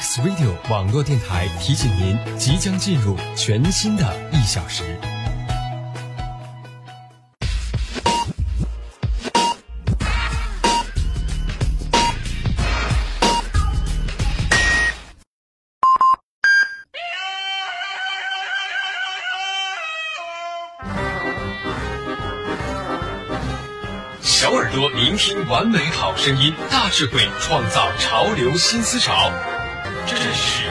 X Radio 网络电台提醒您，即将进入全新的一小时。小耳朵聆听完美好声音，大智慧创造潮流新思潮。这是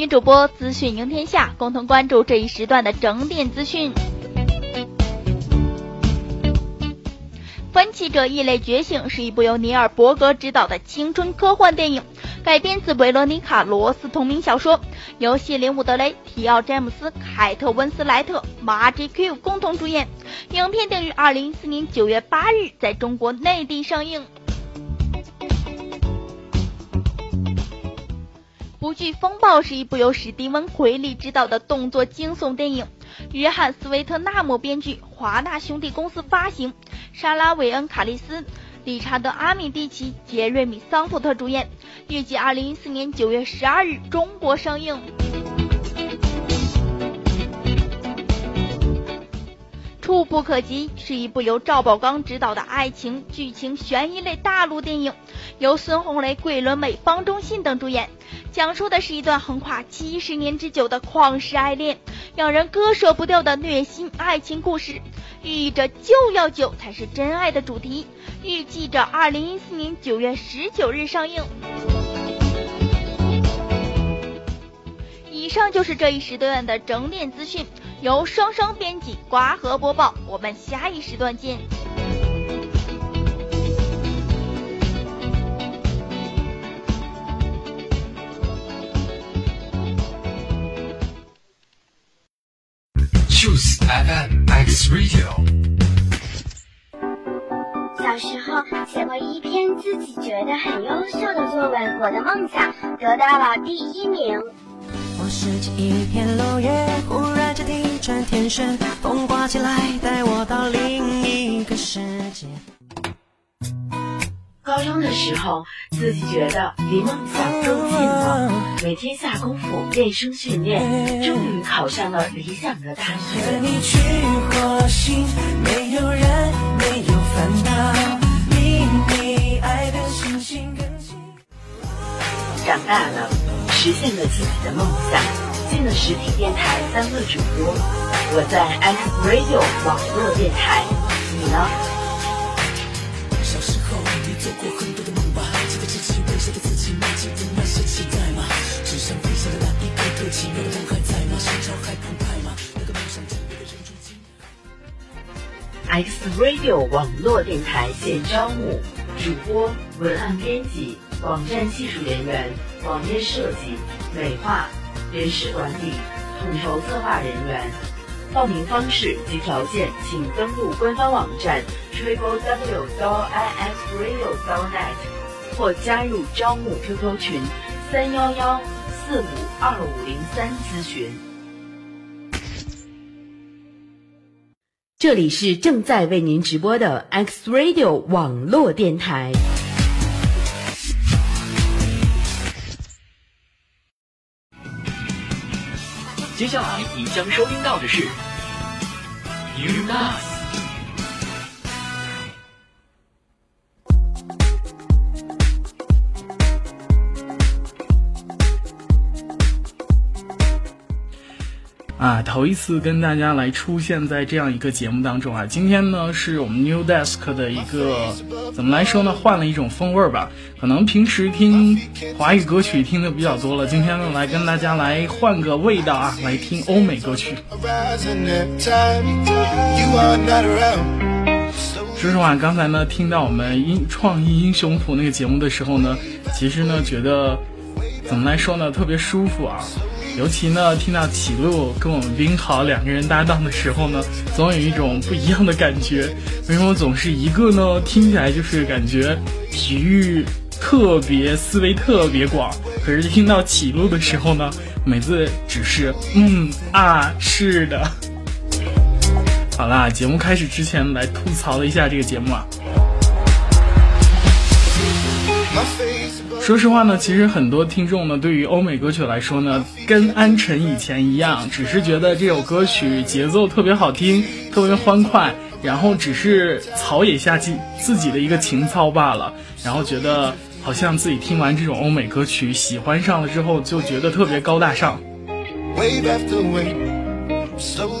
女主播资讯赢天下，共同关注这一时段的整点资讯。《分歧者：异类觉醒》是一部由尼尔·伯格执导的青春科幻电影，改编自维罗妮卡·罗斯同名小说，由谢林·伍德雷、提奥·詹姆斯、凯特·温斯莱特、马吉 ·Q 共同主演。影片定于二零一四年九月八日在中国内地上映。不惧风暴是一部由史蒂文·奎利执导的动作惊悚电影，约翰·斯维特纳姆编剧，华纳兄弟公司发行，莎拉·韦恩·卡利斯、理查德·阿米蒂奇、杰瑞米·桑普特主演，预计二零一四年九月十二日中国上映。触不可及是一部由赵宝刚执导的爱情、剧情、悬疑类大陆电影，由孙红雷、桂纶镁、方中信等主演，讲述的是一段横跨七十年之久的旷世爱恋，让人割舍不掉的虐心爱情故事，寓意着就要久才是真爱的主题。预计着二零一四年九月十九日上映。以上就是这一时段的整点资讯。由双双编辑，瓜和播报。我们下一时段见。Choose FM X Radio。小时候写过一篇自己觉得很优秀的作文，我的梦想得到了第一名。我拾起一片落叶，忽然间地转天旋，风刮起来，带我到另一个世界。高中的时候，自己觉得离梦想更近了，每天下功夫练声训练，终于考上了理想的大学。和你去火星，没有人，没有烦恼，秘密爱的星星更近。长大了。实现了自己的梦想，进了实体电台当了主播。我在 X Radio 网络电台，你呢？小时候你做过很多的梦吧？记得自己微笑的自己吗？记得那些期待吗？纸上飞翔的那一个个奇妙的梦还在吗？心潮还澎湃吗？那个梦想真的人如今。X Radio 网络电台现招募主播、文案编辑、网站技术人员。网页设计、美化、人事管理、统筹策划人员，报名方式及条件，请登录官方网站 triple w i x radio net 或加入招募 QQ 群三幺幺四五二五零三咨询。这里是正在为您直播的 X Radio 网络电台。接下来您将收听到的是 You Nice。啊，头一次跟大家来出现在这样一个节目当中啊！今天呢是我们 New Desk 的一个怎么来说呢？换了一种风味儿吧。可能平时听华语歌曲听的比较多了，今天呢来跟大家来换个味道啊，来听欧美歌曲。说实话，刚才呢听到我们英创意英雄谱那个节目的时候呢，其实呢觉得怎么来说呢，特别舒服啊。尤其呢，听到启路跟我们冰豪两个人搭档的时候呢，总有一种不一样的感觉。为什么总是一个呢？听起来就是感觉体育特别思维特别广，可是听到启路的时候呢，每次只是嗯啊是的。好啦，节目开始之前来吐槽了一下这个节目啊。说实话呢，其实很多听众呢，对于欧美歌曲来说呢，跟安晨以前一样，只是觉得这首歌曲节奏特别好听，特别欢快，然后只是草野下自自己的一个情操罢了，然后觉得好像自己听完这种欧美歌曲，喜欢上了之后，就觉得特别高大上。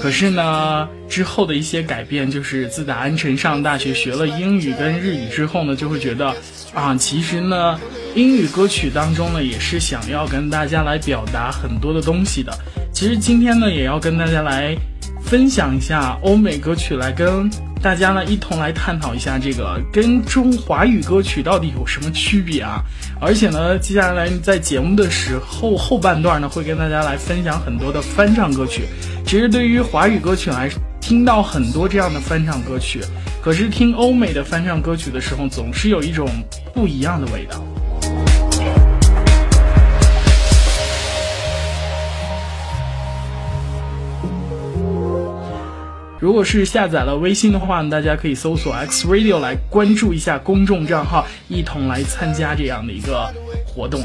可是呢，之后的一些改变，就是自打安晨上大学学了英语跟日语之后呢，就会觉得啊，其实呢，英语歌曲当中呢，也是想要跟大家来表达很多的东西的。其实今天呢，也要跟大家来分享一下欧美歌曲，来跟大家呢一同来探讨一下这个跟中华语歌曲到底有什么区别啊。而且呢，接下来在节目的时候后半段呢，会跟大家来分享很多的翻唱歌曲。其实对于华语歌曲来听到很多这样的翻唱歌曲，可是听欧美的翻唱歌曲的时候，总是有一种不一样的味道。如果是下载了微信的话，大家可以搜索 X Radio 来关注一下公众账号，一同来参加这样的一个活动。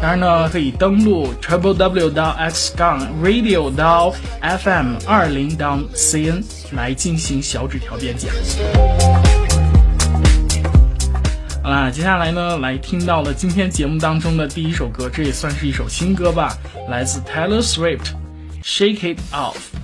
当然呢，可以登录 triple w 到 x 杠 radio 到 fm 二零到 cn 来进行小纸条编辑。好啦，接下来呢，来听到了今天节目当中的第一首歌，这也算是一首新歌吧，来自 Taylor Swift。Shake it off.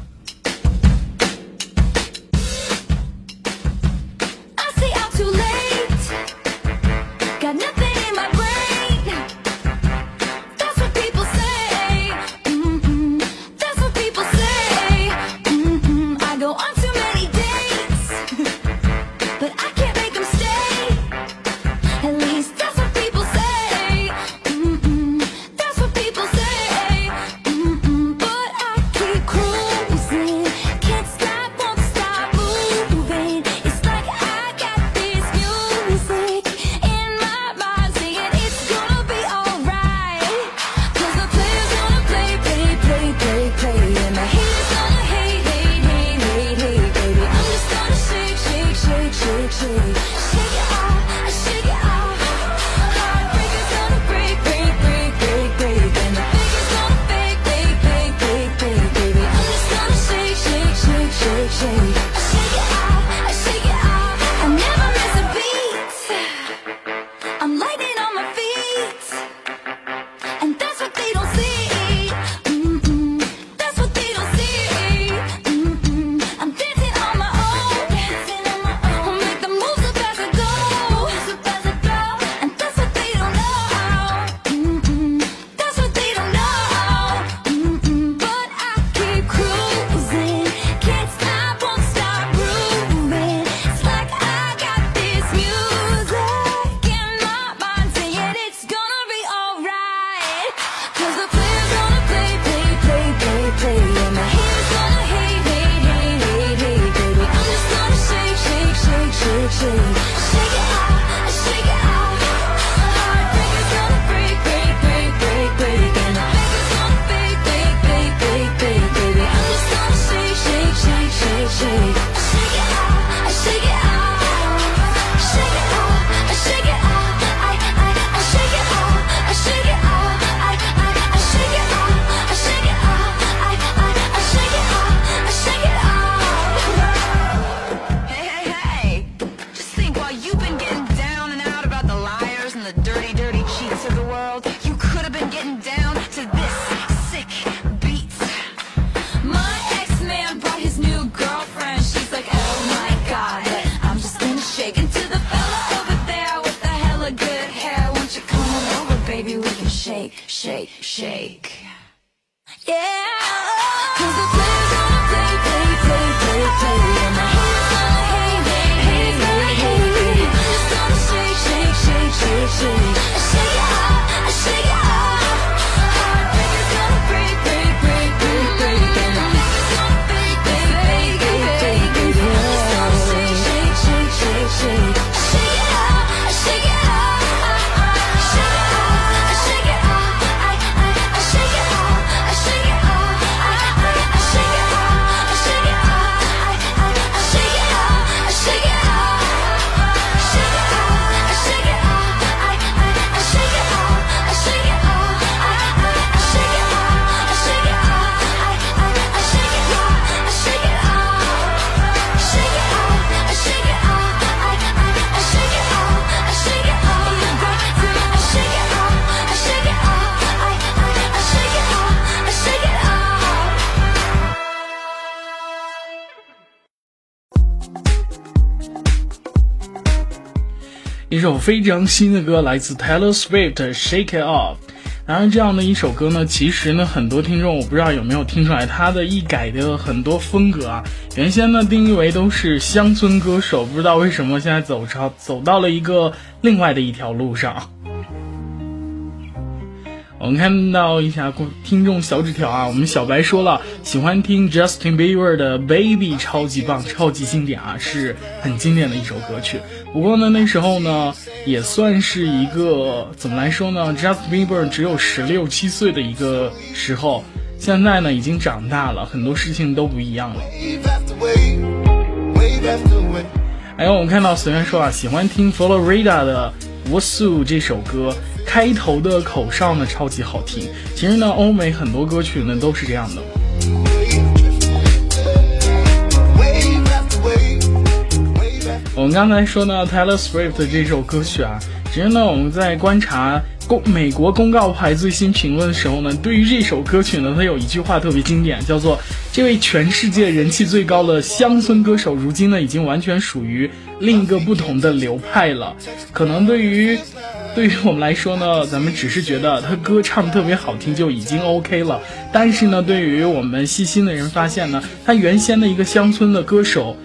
Cause the 一首非常新的歌，来自 Taylor Swift《Shake It Off》。然而，这样的一首歌呢，其实呢，很多听众我不知道有没有听出来，它的一改的很多风格啊。原先呢定义为都是乡村歌手，不知道为什么现在走超走到了一个另外的一条路上。我们看到一下听众小纸条啊，我们小白说了喜欢听 Justin Bieber 的 Baby，超级棒，超级经典啊，是很经典的一首歌曲。不过呢，那时候呢，也算是一个怎么来说呢？Justin Bieber 只有十六七岁的一个时候，现在呢已经长大了，很多事情都不一样了。还有我们看到随便说啊，喜欢听 Florida 的 What's u 这首歌。开头的口哨呢超级好听，其实呢欧美很多歌曲呢都是这样的。我们刚才说呢 Taylor Swift 这首歌曲啊，其实呢我们在观察公美国公告牌最新评论的时候呢，对于这首歌曲呢，它有一句话特别经典，叫做这位全世界人气最高的乡村歌手，如今呢已经完全属于另一个不同的流派了，可能对于。对于我们来说呢，咱们只是觉得他歌唱特别好听就已经 OK 了。但是呢，对于我们细心的人发现呢，他原先的一个乡村的歌手，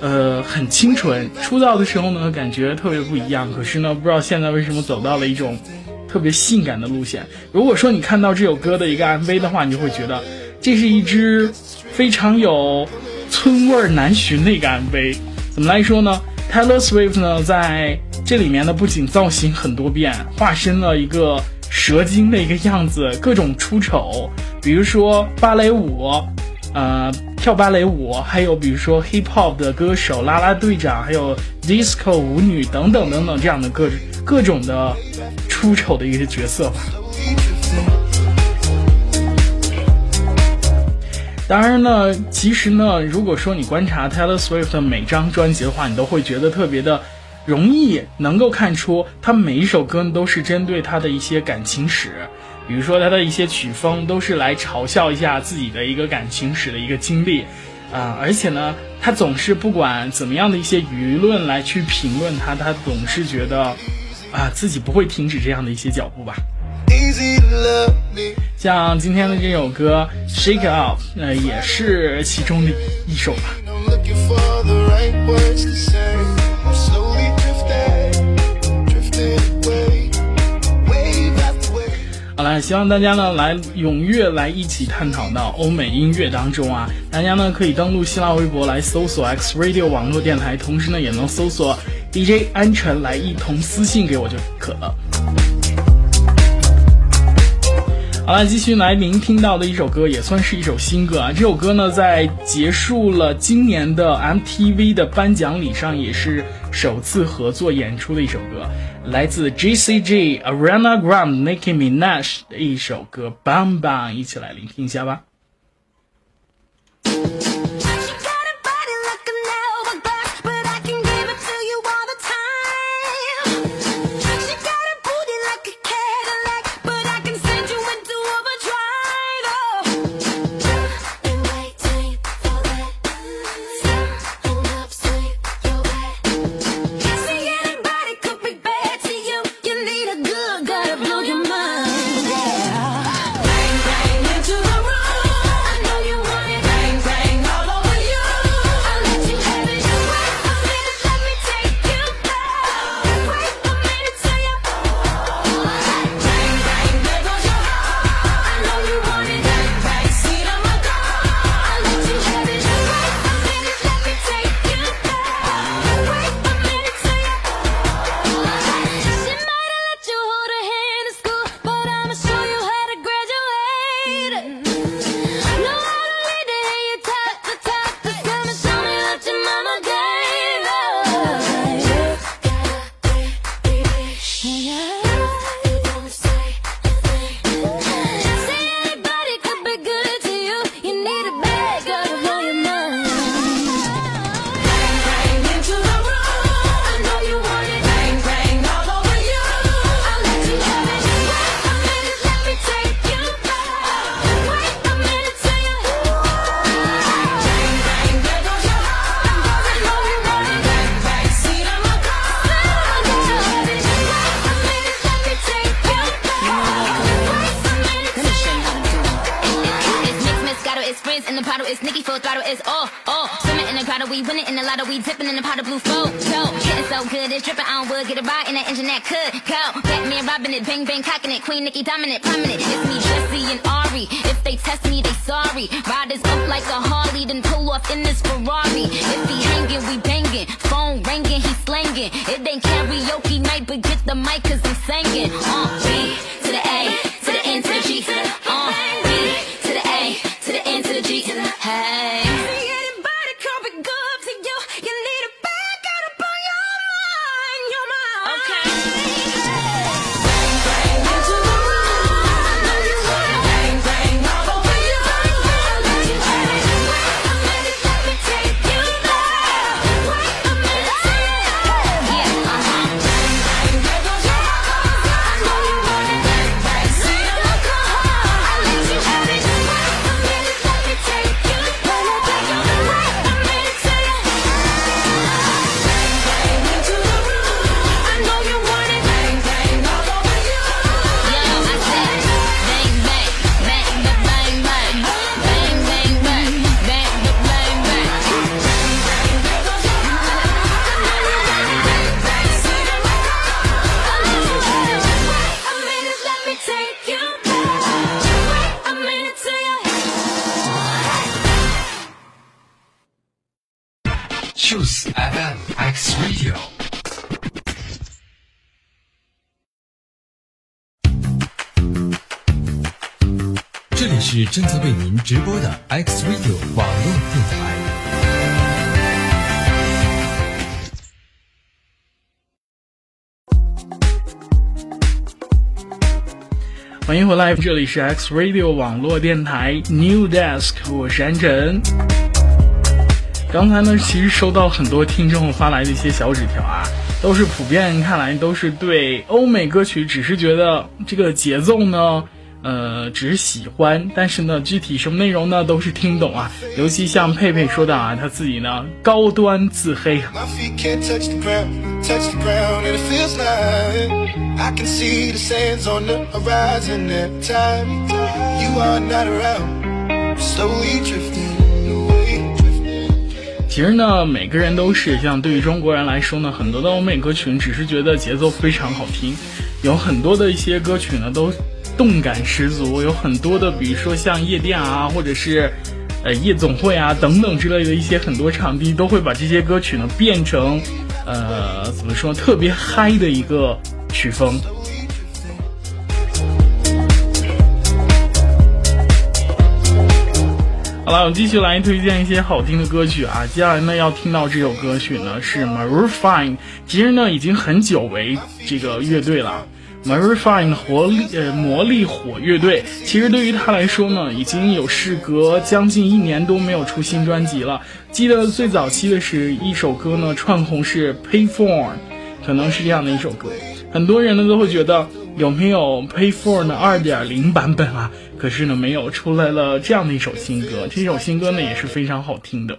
呃，很清纯，出道的时候呢，感觉特别不一样。可是呢，不知道现在为什么走到了一种特别性感的路线。如果说你看到这首歌的一个 MV 的话，你就会觉得这是一支非常有村味难寻的一个 MV。怎么来说呢？Taylor Swift 呢，在这里面呢，不仅造型很多变，化身了一个蛇精的一个样子，各种出丑，比如说芭蕾舞，呃，跳芭蕾舞，还有比如说 hip hop 的歌手啦啦队长，还有 disco 舞女等等等等这样的各各种的出丑的一个角色吧。当然呢，其实呢，如果说你观察 Taylor Swift 的每张专辑的话，你都会觉得特别的。容易能够看出，他每一首歌都是针对他的一些感情史，比如说他的一些曲风都是来嘲笑一下自己的一个感情史的一个经历，啊，而且呢，他总是不管怎么样的一些舆论来去评论他，他总是觉得，啊，自己不会停止这样的一些脚步吧。像今天的这首歌《Shake It Off》，呃，也是其中的一首吧。好了，希望大家呢来踊跃来一起探讨到欧美音乐当中啊！大家呢可以登录新浪微博来搜索 X Radio 网络电台，同时呢也能搜索 DJ 安全来一同私信给我就可了。好了，继续来您听到的一首歌也算是一首新歌啊！这首歌呢在结束了今年的 MTV 的颁奖礼上也是首次合作演出的一首歌。来自 GCG Arena Grand Nicki Minaj 的一首歌《Bang Bang》，一起来聆听一下吧。The Nicki full throttle, it's all, all. Swimming in the grotto, we winning in the lotto, we dipping in the pot of blue flow. So, getting so good, it's dripping on wood, get it right in the engine that could go. Batman robbing it, bang bang cocking it, Queen Nikki dominant, prominent. It's me, Jesse and Ari. If they test me, they sorry. Riders up like a Harley, then pull off in this Ferrari. If he hanging, we banging. Phone ringing, he slanging. It ain't karaoke night, but get the mic cause I'm singing. Uh, to the A, to the N to the G. Uh, B 是正在为您直播的 X Radio 网络电台。欢迎回来，这里是 X Radio 网络电台 New Desk，我是安晨。刚才呢，其实收到很多听众发来的一些小纸条啊，都是普遍看来都是对欧美歌曲，只是觉得这个节奏呢，呃只是喜欢但是呢具体什么内容呢都是听懂啊。尤其像佩佩说的啊她自己呢高端自黑。其实呢每个人都是像对于中国人来说呢很多的欧美歌曲只是觉得节奏非常好听。有很多的一些歌曲呢都动感十足，有很多的比如说像夜店啊，或者是呃夜总会啊等等之类的一些很多场地都会把这些歌曲呢变成呃怎么说特别嗨的一个曲风。好了，我们继续来推荐一些好听的歌曲啊。接下来呢，要听到这首歌曲呢是 Maroon Five，其实呢已经很久为这个乐队了。Maroon Five 活力呃魔力火乐队，其实对于他来说呢，已经有事隔将近一年多没有出新专辑了。记得最早期的是一首歌呢串红是 Payphone，可能是这样的一首歌。很多人呢都会觉得有没有 Payphone 的二点零版本啊？可是呢没有，出来了这样的一首新歌。这首新歌呢也是非常好听的。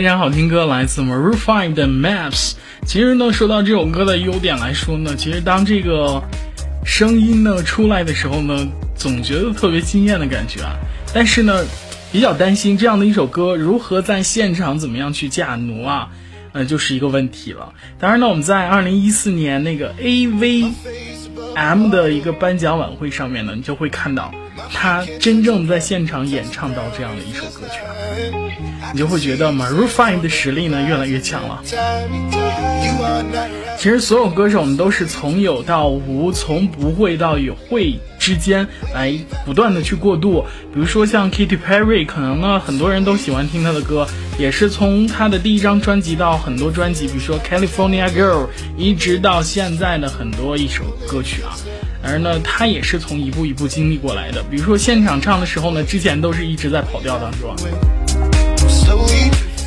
非常好听歌，来自 Maroon Five 的 Maps。其实呢，说到这首歌的优点来说呢，其实当这个声音呢出来的时候呢，总觉得特别惊艳的感觉啊。但是呢，比较担心这样的一首歌如何在现场怎么样去驾奴啊，嗯，就是一个问题了。当然呢，我们在二零一四年那个 AVM 的一个颁奖晚会上面呢，你就会看到他真正在现场演唱到这样的一首歌曲，你就会觉得 Maroon Five 的实力呢越来越强了。其实所有歌手我们都是从有到无，从不会到有会之间来不断的去过渡。比如说像 Katy Perry，可能呢很多人都喜欢听她的歌，也是从她的第一张专辑到很多专辑，比如说 California Girl，一直到现在的很多一首歌曲啊。而呢，他也是从一步一步经历过来的。比如说现场唱的时候呢，之前都是一直在跑调当中。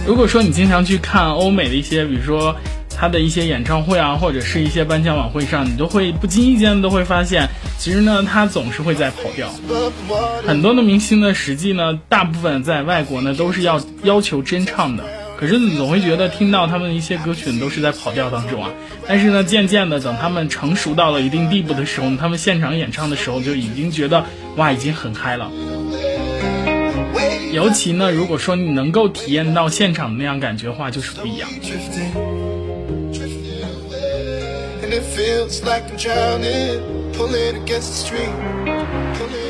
如果说你经常去看欧美的一些，比如说。他的一些演唱会啊，或者是一些颁奖晚会上，你都会不经意间都会发现，其实呢，他总是会在跑调。很多的明星呢，实际呢，大部分在外国呢都是要要求真唱的，可是总会觉得听到他们的一些歌曲都是在跑调当中啊。但是呢，渐渐的，等他们成熟到了一定地步的时候，他们现场演唱的时候就已经觉得哇，已经很嗨了。尤其呢，如果说你能够体验到现场的那样感觉的话，就是不一样。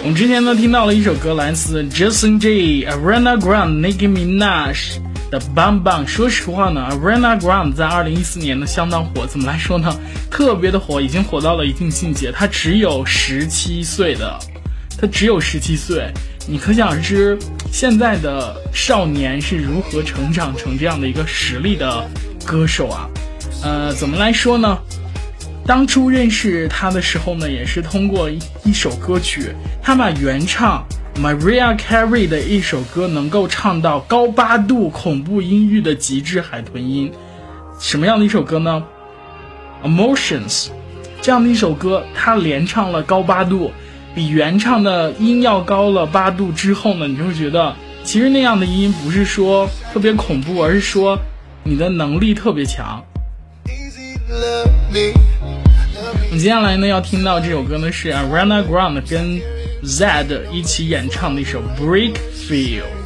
我们之前呢听到了一首歌，来自 Justin J、Ariana Grande、Nicki Minaj 的《Bang Bang》。说实话呢，Arena Grande 在二零一四年呢相当火，怎么来说呢？特别的火，已经火到了一定境界。他只有十七岁的，他只有十七岁，你可想而知现在的少年是如何成长成这样的一个实力的歌手啊？呃，怎么来说呢？当初认识他的时候呢，也是通过一首歌曲，他把原唱 Maria Carey 的一首歌能够唱到高八度恐怖音域的极致海豚音。什么样的一首歌呢？Emotions，这样的一首歌，它连唱了高八度，比原唱的音要高了八度之后呢，你就会觉得，其实那样的音不是说特别恐怖，而是说你的能力特别强。我们接下来呢要听到这首歌呢是 Ariana Grande 跟 Zed 一起演唱的一首 Break Feel。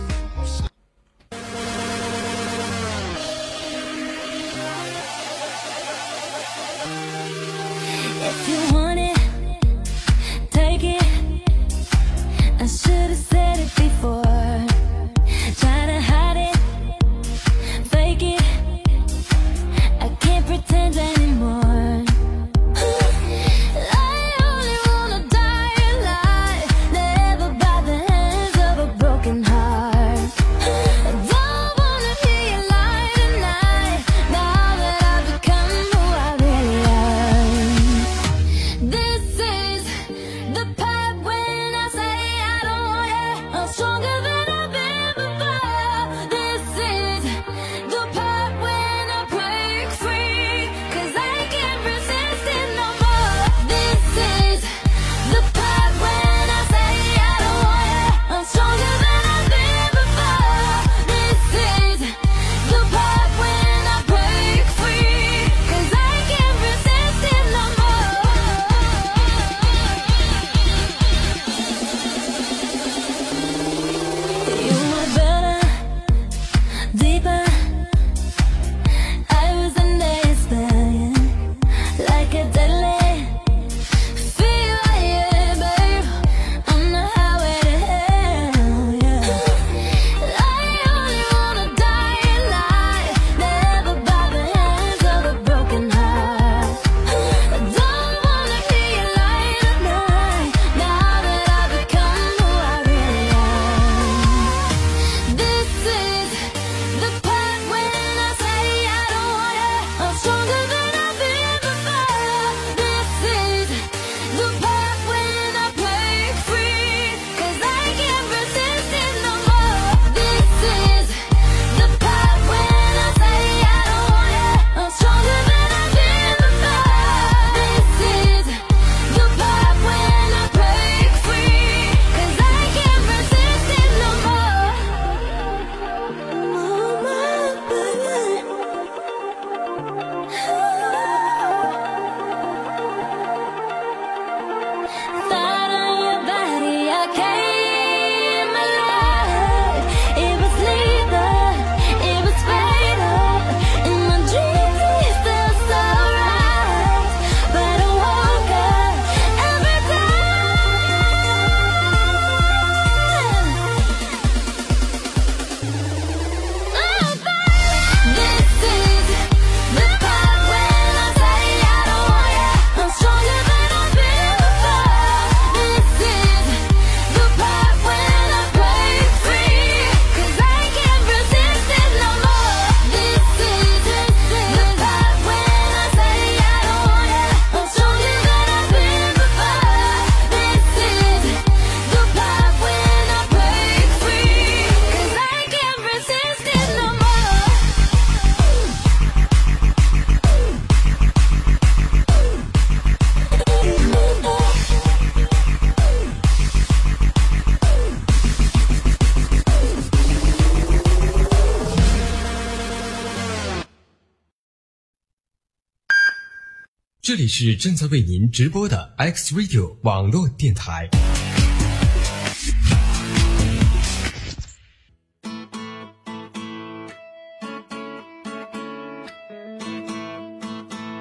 是正在为您直播的 X Radio 网络电台。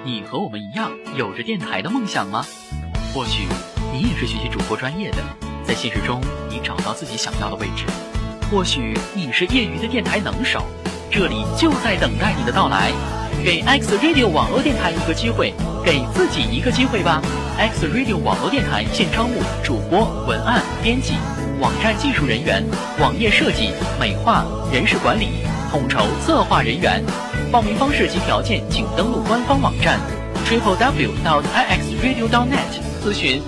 你和我们一样有着电台的梦想吗？或许你也是学习主播专业的，在现实中你找到自己想要的位置；或许你是业余的电台能手，这里就在等待你的到来。给 X Radio 网络电台一个机会，给自己一个机会吧！X Radio 网络电台现招募主播、文案编辑、网站技术人员、网页设计、美化、人事管理、统筹策划人员。报名方式及条件，请登录官方网站 triple w dot i x radio dot net 咨询。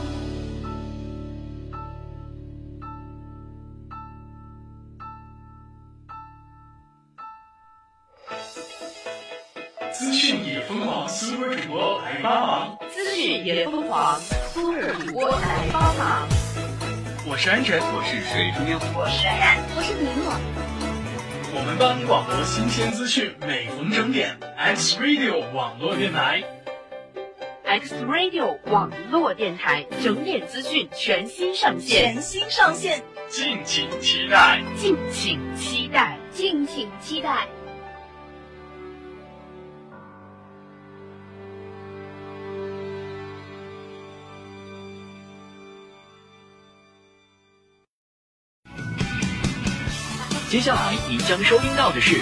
帮忙。资讯也疯狂，苏日主播来帮忙。我是安晨，我是水中央，我是冉冉，我是米诺。我们帮你广播新鲜资讯，每逢整点，X Radio 网络电台。X Radio 网络电台整点资讯全新上线，全新上线，敬请期待。敬请期待。敬请期待。接下来您将收听到的是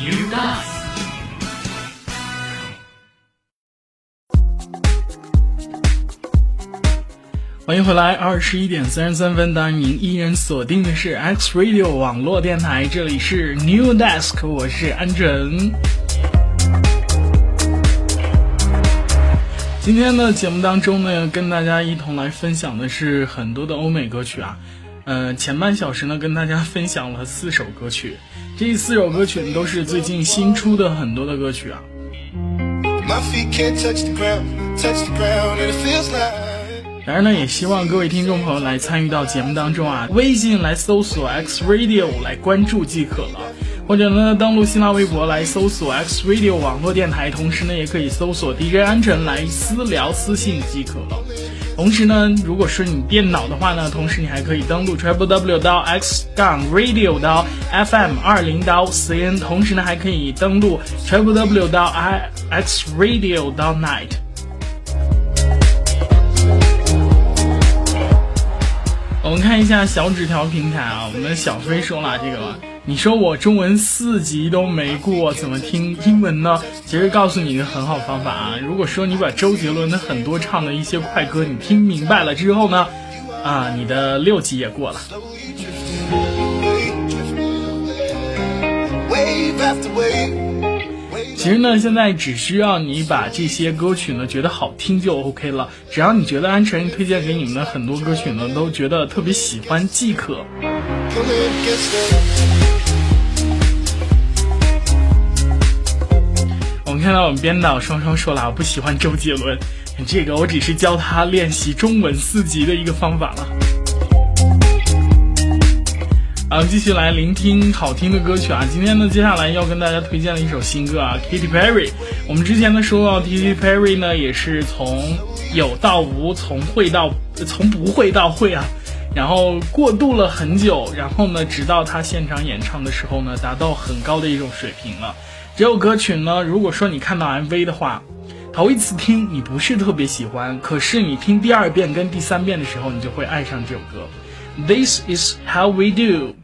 New Dance。欢迎回来，二十一点三十三分，当然您依然锁定的是 X Radio 网络电台，这里是 New Desk，我是安晨。今天的节目当中呢，跟大家一同来分享的是很多的欧美歌曲啊。呃，前半小时呢，跟大家分享了四首歌曲，这四首歌曲都是最近新出的很多的歌曲啊。当然呢，也希望各位听众朋友来参与到节目当中啊，微信来搜索 X Radio 来关注即可了，或者呢登录新浪微博来搜索 X Radio 网络电台，同时呢也可以搜索 DJ 安晨来私聊私信即可了。同时呢，如果是你电脑的话呢，同时你还可以登录 triple w 到 x 杠 radio 到 fm 二零到 cn，同时呢还可以登录 triple w 到 i x radio 到 night。我们看一下小纸条平台啊，我们小飞说了这个，你说我中文四级都没过，怎么听英文呢？其实告诉你一个很好方法啊，如果说你把周杰伦的很多唱的一些快歌你听明白了之后呢，啊，你的六级也过了。其实呢，现在只需要你把这些歌曲呢觉得好听就 OK 了，只要你觉得安晨推荐给你们的很多歌曲呢都觉得特别喜欢即可。们看到我们编导双双说了，我不喜欢周杰伦，这个我只是教他练习中文四级的一个方法了。啊，继续来聆听好听的歌曲啊！今天呢，接下来要跟大家推荐的一首新歌啊，Katy Perry。我们之前呢说到 Katy Perry 呢，也是从有到无，从会到从不会到会啊，然后过渡了很久，然后呢，直到他现场演唱的时候呢，达到很高的一种水平了。这首歌曲呢，如果说你看到 MV 的话，头一次听你不是特别喜欢，可是你听第二遍跟第三遍的时候，你就会爱上这首歌。This is how we do。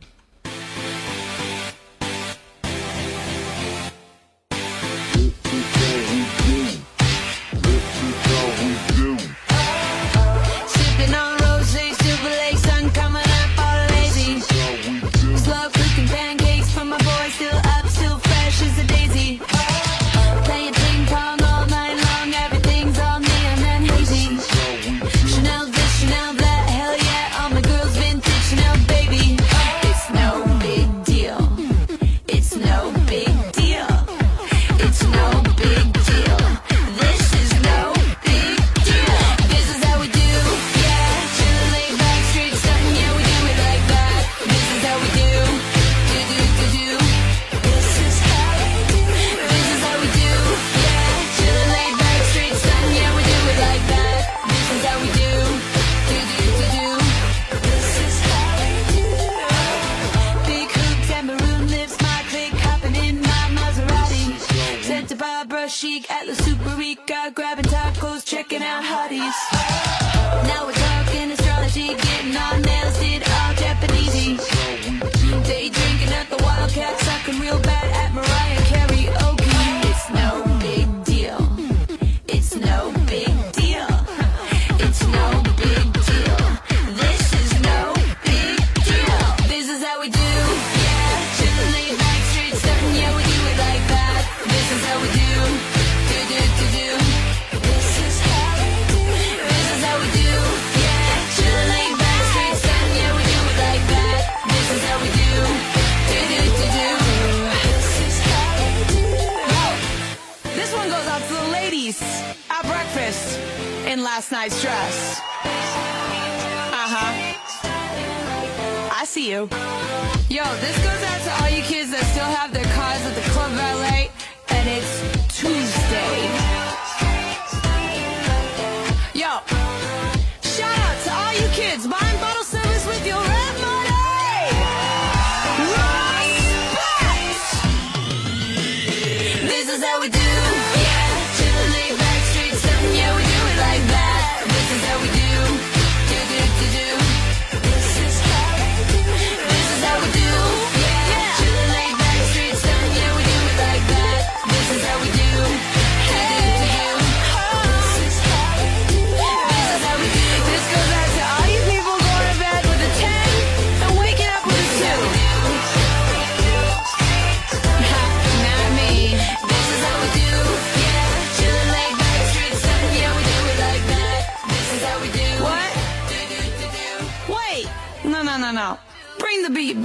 beat.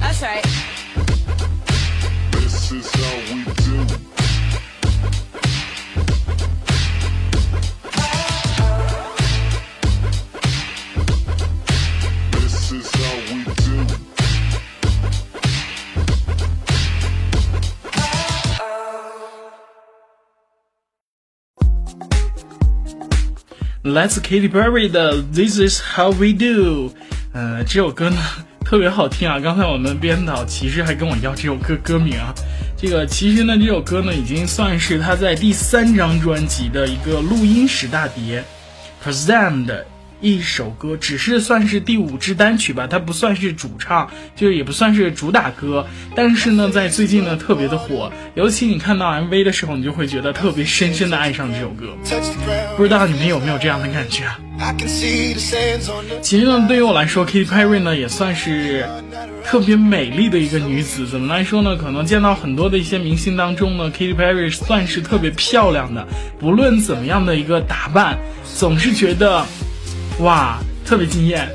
That's right. This is how we do. This is how we do. Let's Katy Perry 的 This Is How We Do。呃，这首歌呢特别好听啊！刚才我们编导其实还跟我要这首歌歌名啊。这个其实呢，这首歌呢已经算是他在第三张专辑的一个录音室大碟《Present》一首歌，只是算是第五支单曲吧，它不算是主唱，就是也不算是主打歌。但是呢，在最近呢特别的火，尤其你看到 MV 的时候，你就会觉得特别深深的爱上这首歌。不知道你们有没有这样的感觉啊？其实呢，对于我来说，Katy Perry 呢也算是特别美丽的一个女子。怎么来说呢？可能见到很多的一些明星当中呢，Katy Perry 算是特别漂亮的。不论怎么样的一个打扮，总是觉得哇，特别惊艳。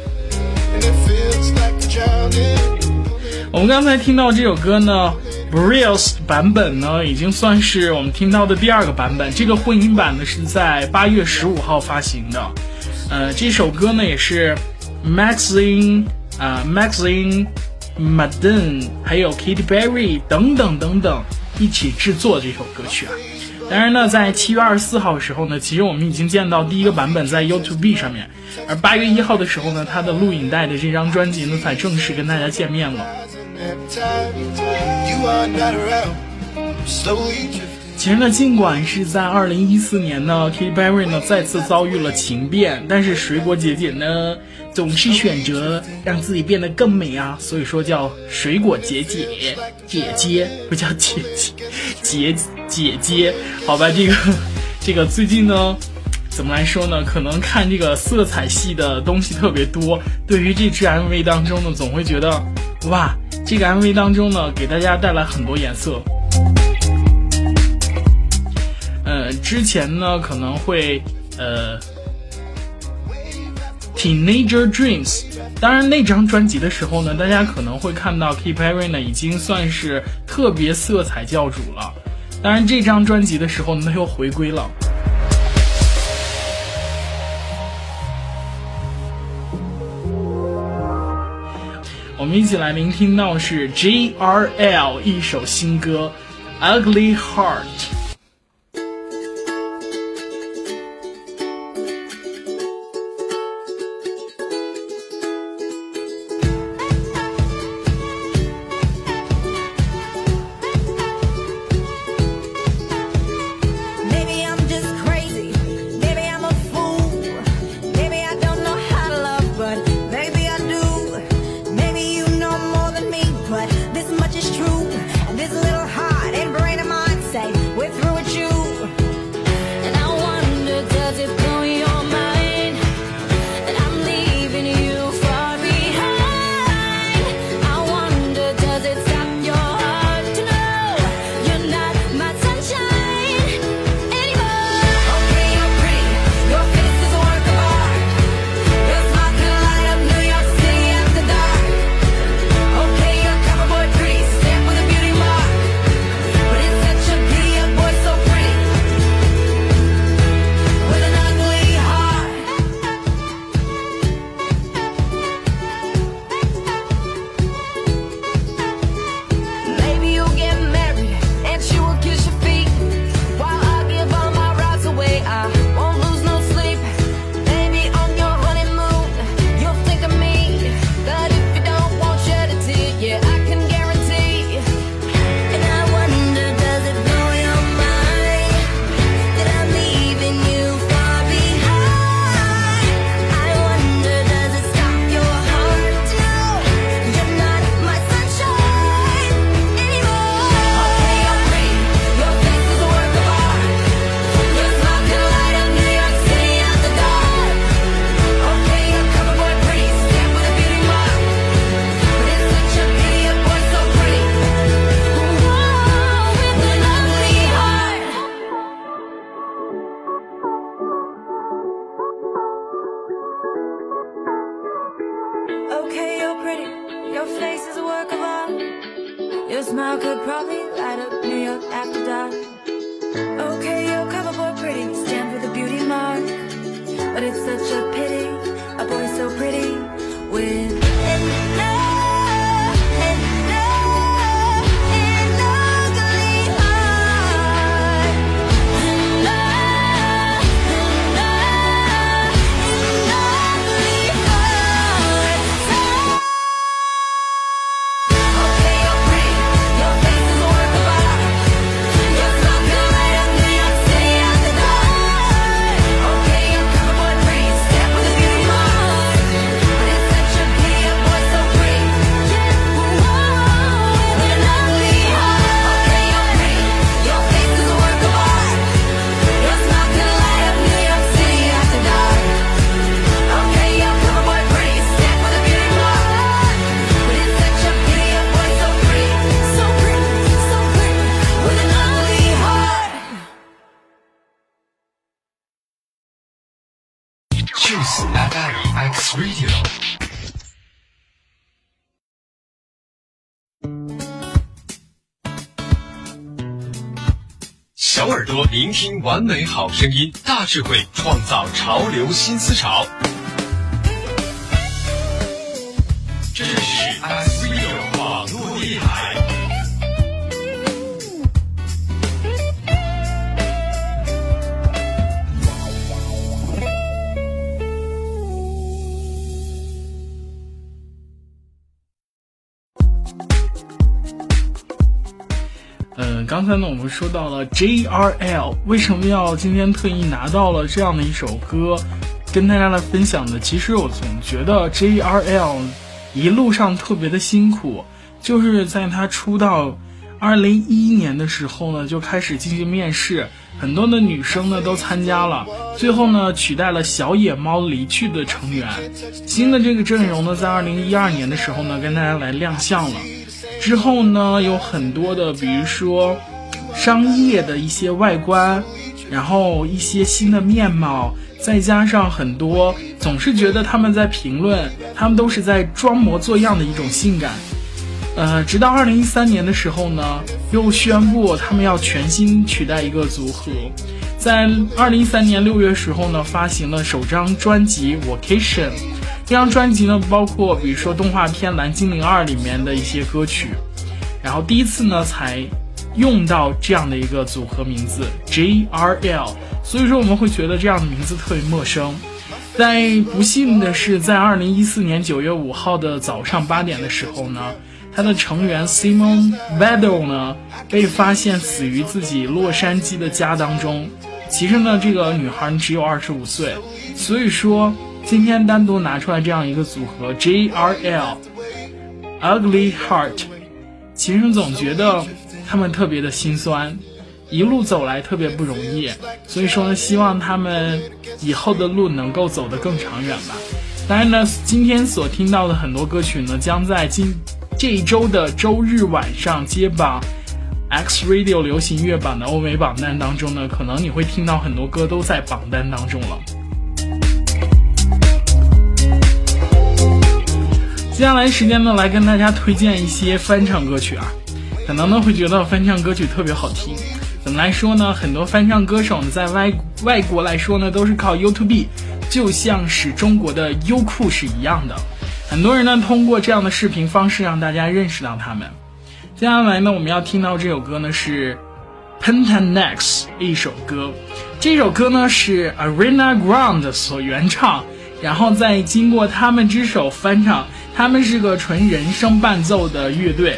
我们刚才听到这首歌呢 b r i l s 版本呢，已经算是我们听到的第二个版本。这个混音版呢是在八月十五号发行的。呃，这首歌呢也是 Maxine 啊、Maxine Madden 还有 Katy Perry 等等等等一起制作这首歌曲啊。当然呢，在七月二十四号的时候呢，其实我们已经见到第一个版本在 YouTube 上面，而八月一号的时候呢，他的录影带的这张专辑呢才正式跟大家见面了。其实呢，尽管是在二零一四年呢，Katy Perry 呢再次遭遇了情变，但是水果姐姐呢总是选择让自己变得更美啊，所以说叫水果姐姐姐姐，不叫姐姐姐姐姐，好吧，这个 这个最近呢。怎么来说呢？可能看这个色彩系的东西特别多，对于这支 MV 当中呢，总会觉得，哇，这个 MV 当中呢，给大家带来很多颜色。呃，之前呢可能会呃，Teenager Dreams，当然那张专辑的时候呢，大家可能会看到 Katy Perry 呢已经算是特别色彩教主了。当然这张专辑的时候呢，他又回归了。我们一起来聆听到是 J.R.L 一首新歌《Ugly Heart》。完美好声音，大智慧创造潮流新思潮。刚才呢我们说到了 JRL，为什么要今天特意拿到了这样的一首歌跟大家来分享呢？其实我总觉得 JRL 一路上特别的辛苦，就是在他出道二零一一年的时候呢就开始进行面试，很多的女生呢都参加了，最后呢取代了小野猫离去的成员，新的这个阵容呢在二零一二年的时候呢跟大家来亮相了。之后呢，有很多的，比如说商业的一些外观，然后一些新的面貌，再加上很多总是觉得他们在评论，他们都是在装模作样的一种性感。呃，直到二零一三年的时候呢，又宣布他们要全新取代一个组合，在二零一三年六月时候呢，发行了首张专辑《Vacation》。这张专辑呢，包括比如说动画片《蓝精灵二》里面的一些歌曲，然后第一次呢才用到这样的一个组合名字 JRL，所以说我们会觉得这样的名字特别陌生。但不幸的是，在二零一四年九月五号的早上八点的时候呢，他的成员 Simon Vedel 呢被发现死于自己洛杉矶的家当中。其实呢，这个女孩只有二十五岁，所以说。今天单独拿出来这样一个组合 JRL Ugly Heart，其实总觉得他们特别的心酸，一路走来特别不容易，所以说呢，希望他们以后的路能够走得更长远吧。当然呢，今天所听到的很多歌曲呢，将在今这一周的周日晚上接榜 X Radio 流行乐榜的欧美榜单当中呢，可能你会听到很多歌都在榜单当中了。接下来时间呢，来跟大家推荐一些翻唱歌曲啊，可能呢会觉得翻唱歌曲特别好听。怎么来说呢？很多翻唱歌手呢，在外外国来说呢，都是靠 YouTube，就像是中国的优酷是一样的。很多人呢，通过这样的视频方式让大家认识到他们。接下来呢，我们要听到这首歌呢是 Pentanex 一首歌，这首歌呢是 Arena Ground 所原唱，然后再经过他们之手翻唱。他们是个纯人声伴奏的乐队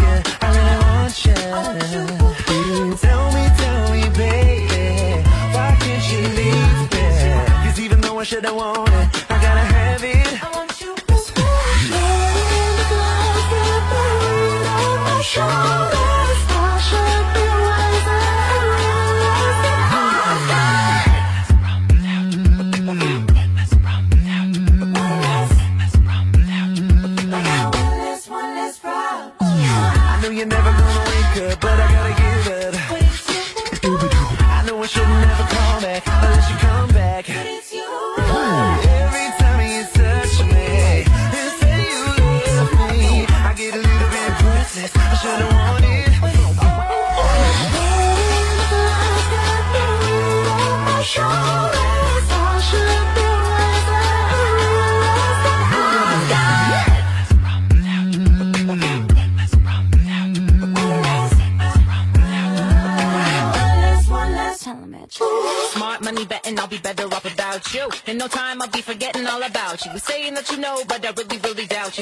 Tell me, tell me, baby, why can't you leave me? Cause even though I should have wanted,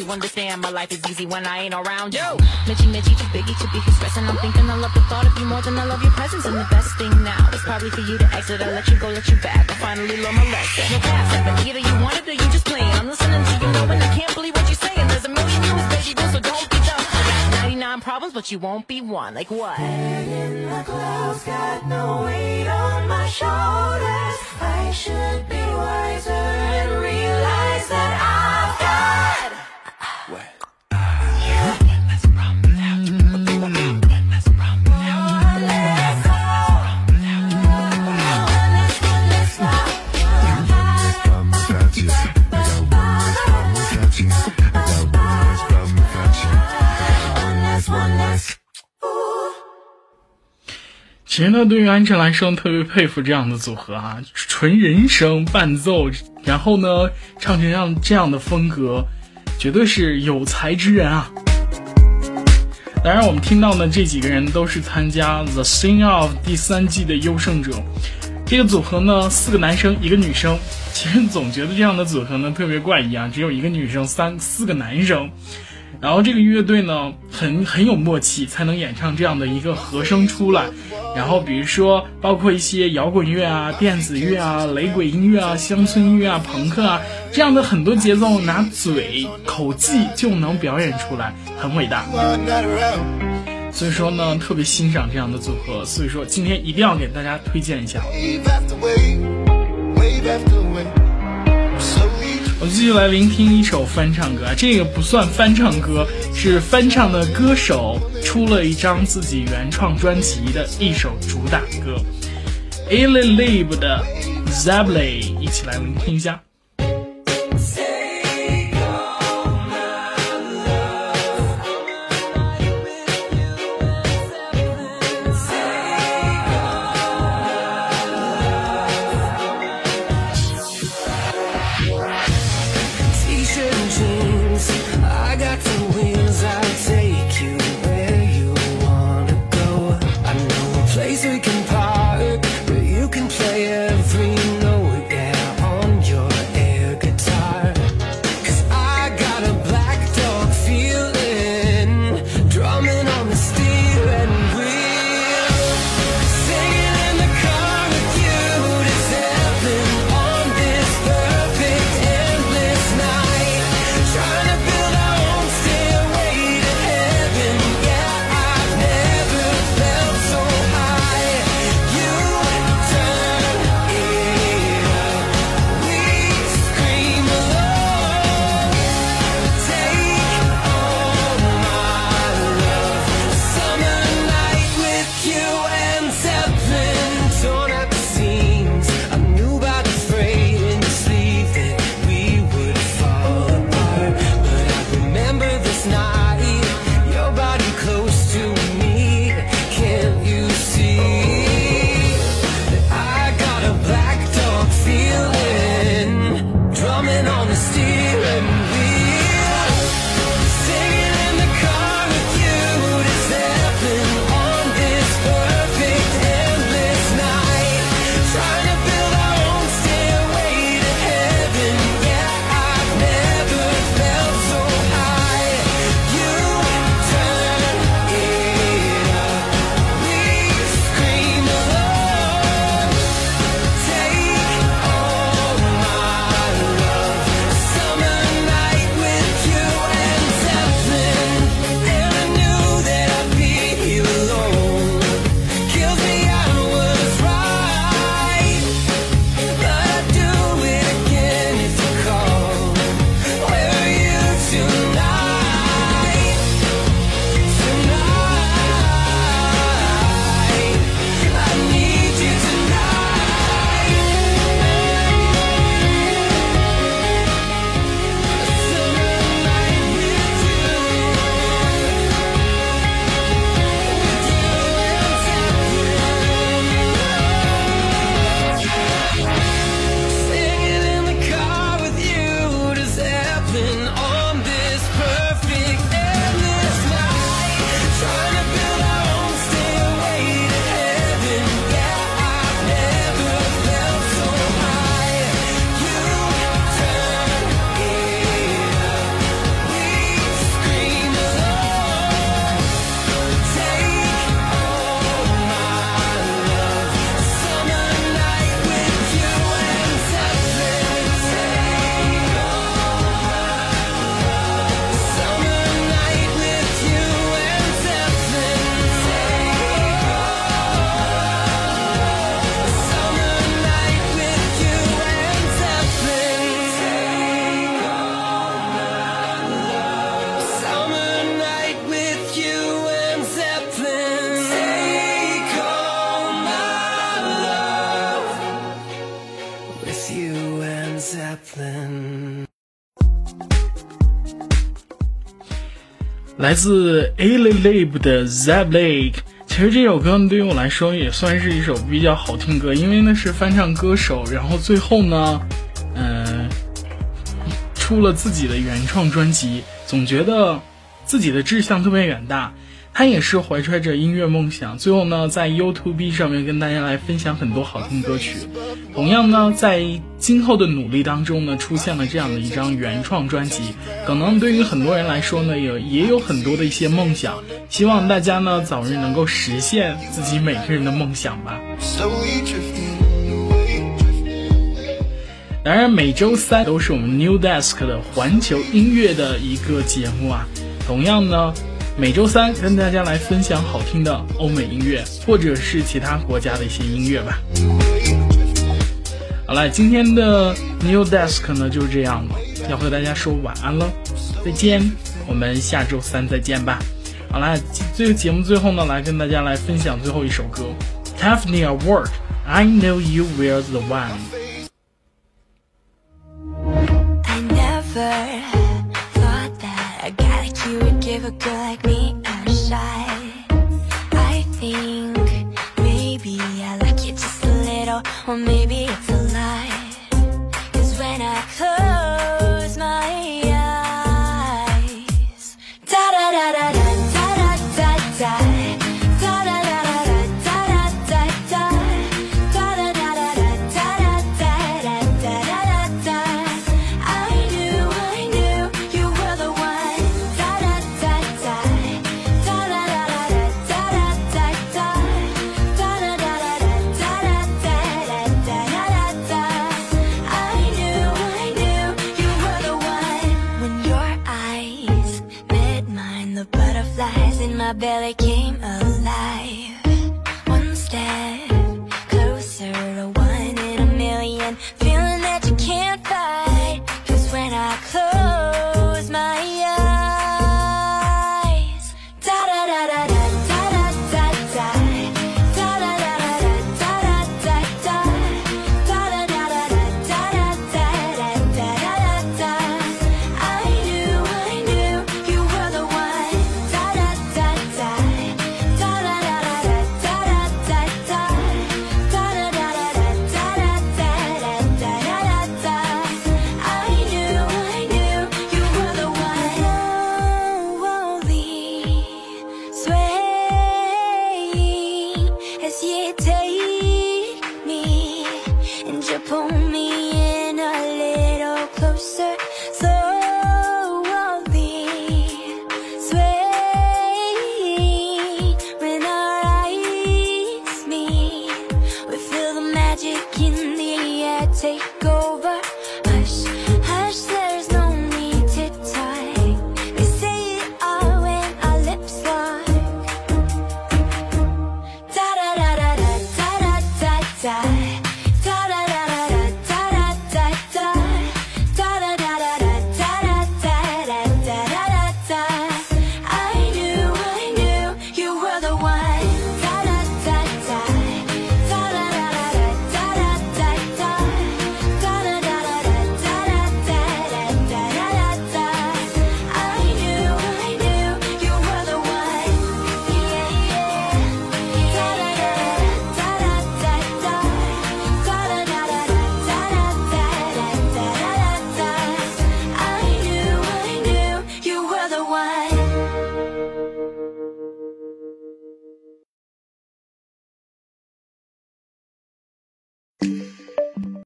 you. Understand my life is easy when I ain't around you. Mitchy, Mitchy, too biggie to be stressing. I'm thinking I love the thought of you more than I love your presence. And the best thing now is probably for you to exit. I let you go, let you back. I finally learned my lesson. No cap, but either you want it or you just playing. I'm listening to you know and I can't believe what you're saying. There's a million rules, baby, rules, so don't be dumb. I got 99 problems, but you won't be one. Like what? in the clouds, got no weight on my shoulders. I should be wiser and realize that I've got. 其实呢，对于安哲来说，特别佩服这样的组合啊，纯人声伴奏，然后呢，唱成这样这样的风格，绝对是有才之人啊。当然，我们听到的这几个人都是参加《The Sing of》第三季的优胜者。这个组合呢，四个男生，一个女生。其实总觉得这样的组合呢特别怪异啊，只有一个女生，三四个男生。然后这个乐队呢，很很有默契，才能演唱这样的一个和声出来。然后比如说，包括一些摇滚乐啊、电子乐啊、雷鬼音乐啊、乡村音乐啊、朋克啊这样的很多节奏，拿嘴口技就能表演出来，很伟大。所以说呢，特别欣赏这样的组合。所以说今天一定要给大家推荐一下。Wave after wave, wave after wave. Slowly 我继续来聆听一首翻唱歌，啊，这个不算翻唱歌，是翻唱的歌手出了一张自己原创专辑的一首主打歌 a l i Lib 的 Zablay，一起来聆听一下。来自 a l i Lab 的 Zab Lake。其实这首歌，对于我来说也算是一首比较好听歌，因为那是翻唱歌手，然后最后呢，嗯、出了自己的原创专辑，总觉得自己的志向特别远大。他也是怀揣着音乐梦想，最后呢，在 YouTube 上面跟大家来分享很多好听歌曲。同样呢，在今后的努力当中呢，出现了这样的一张原创专辑。可能对于很多人来说呢，也也有很多的一些梦想，希望大家呢早日能够实现自己每个人的梦想吧。Slowly drifting away. 当然，每周三都是我们 New Desk 的环球音乐的一个节目啊。同样呢，每周三跟大家来分享好听的欧美音乐，或者是其他国家的一些音乐吧。好了，今天的 New Desk 呢就是这样了，要和大家说晚安了，再见，我们下周三再见吧。好啦，这个节目最后呢，来跟大家来分享最后一首歌，Tiffany Award，I Know You Were the One。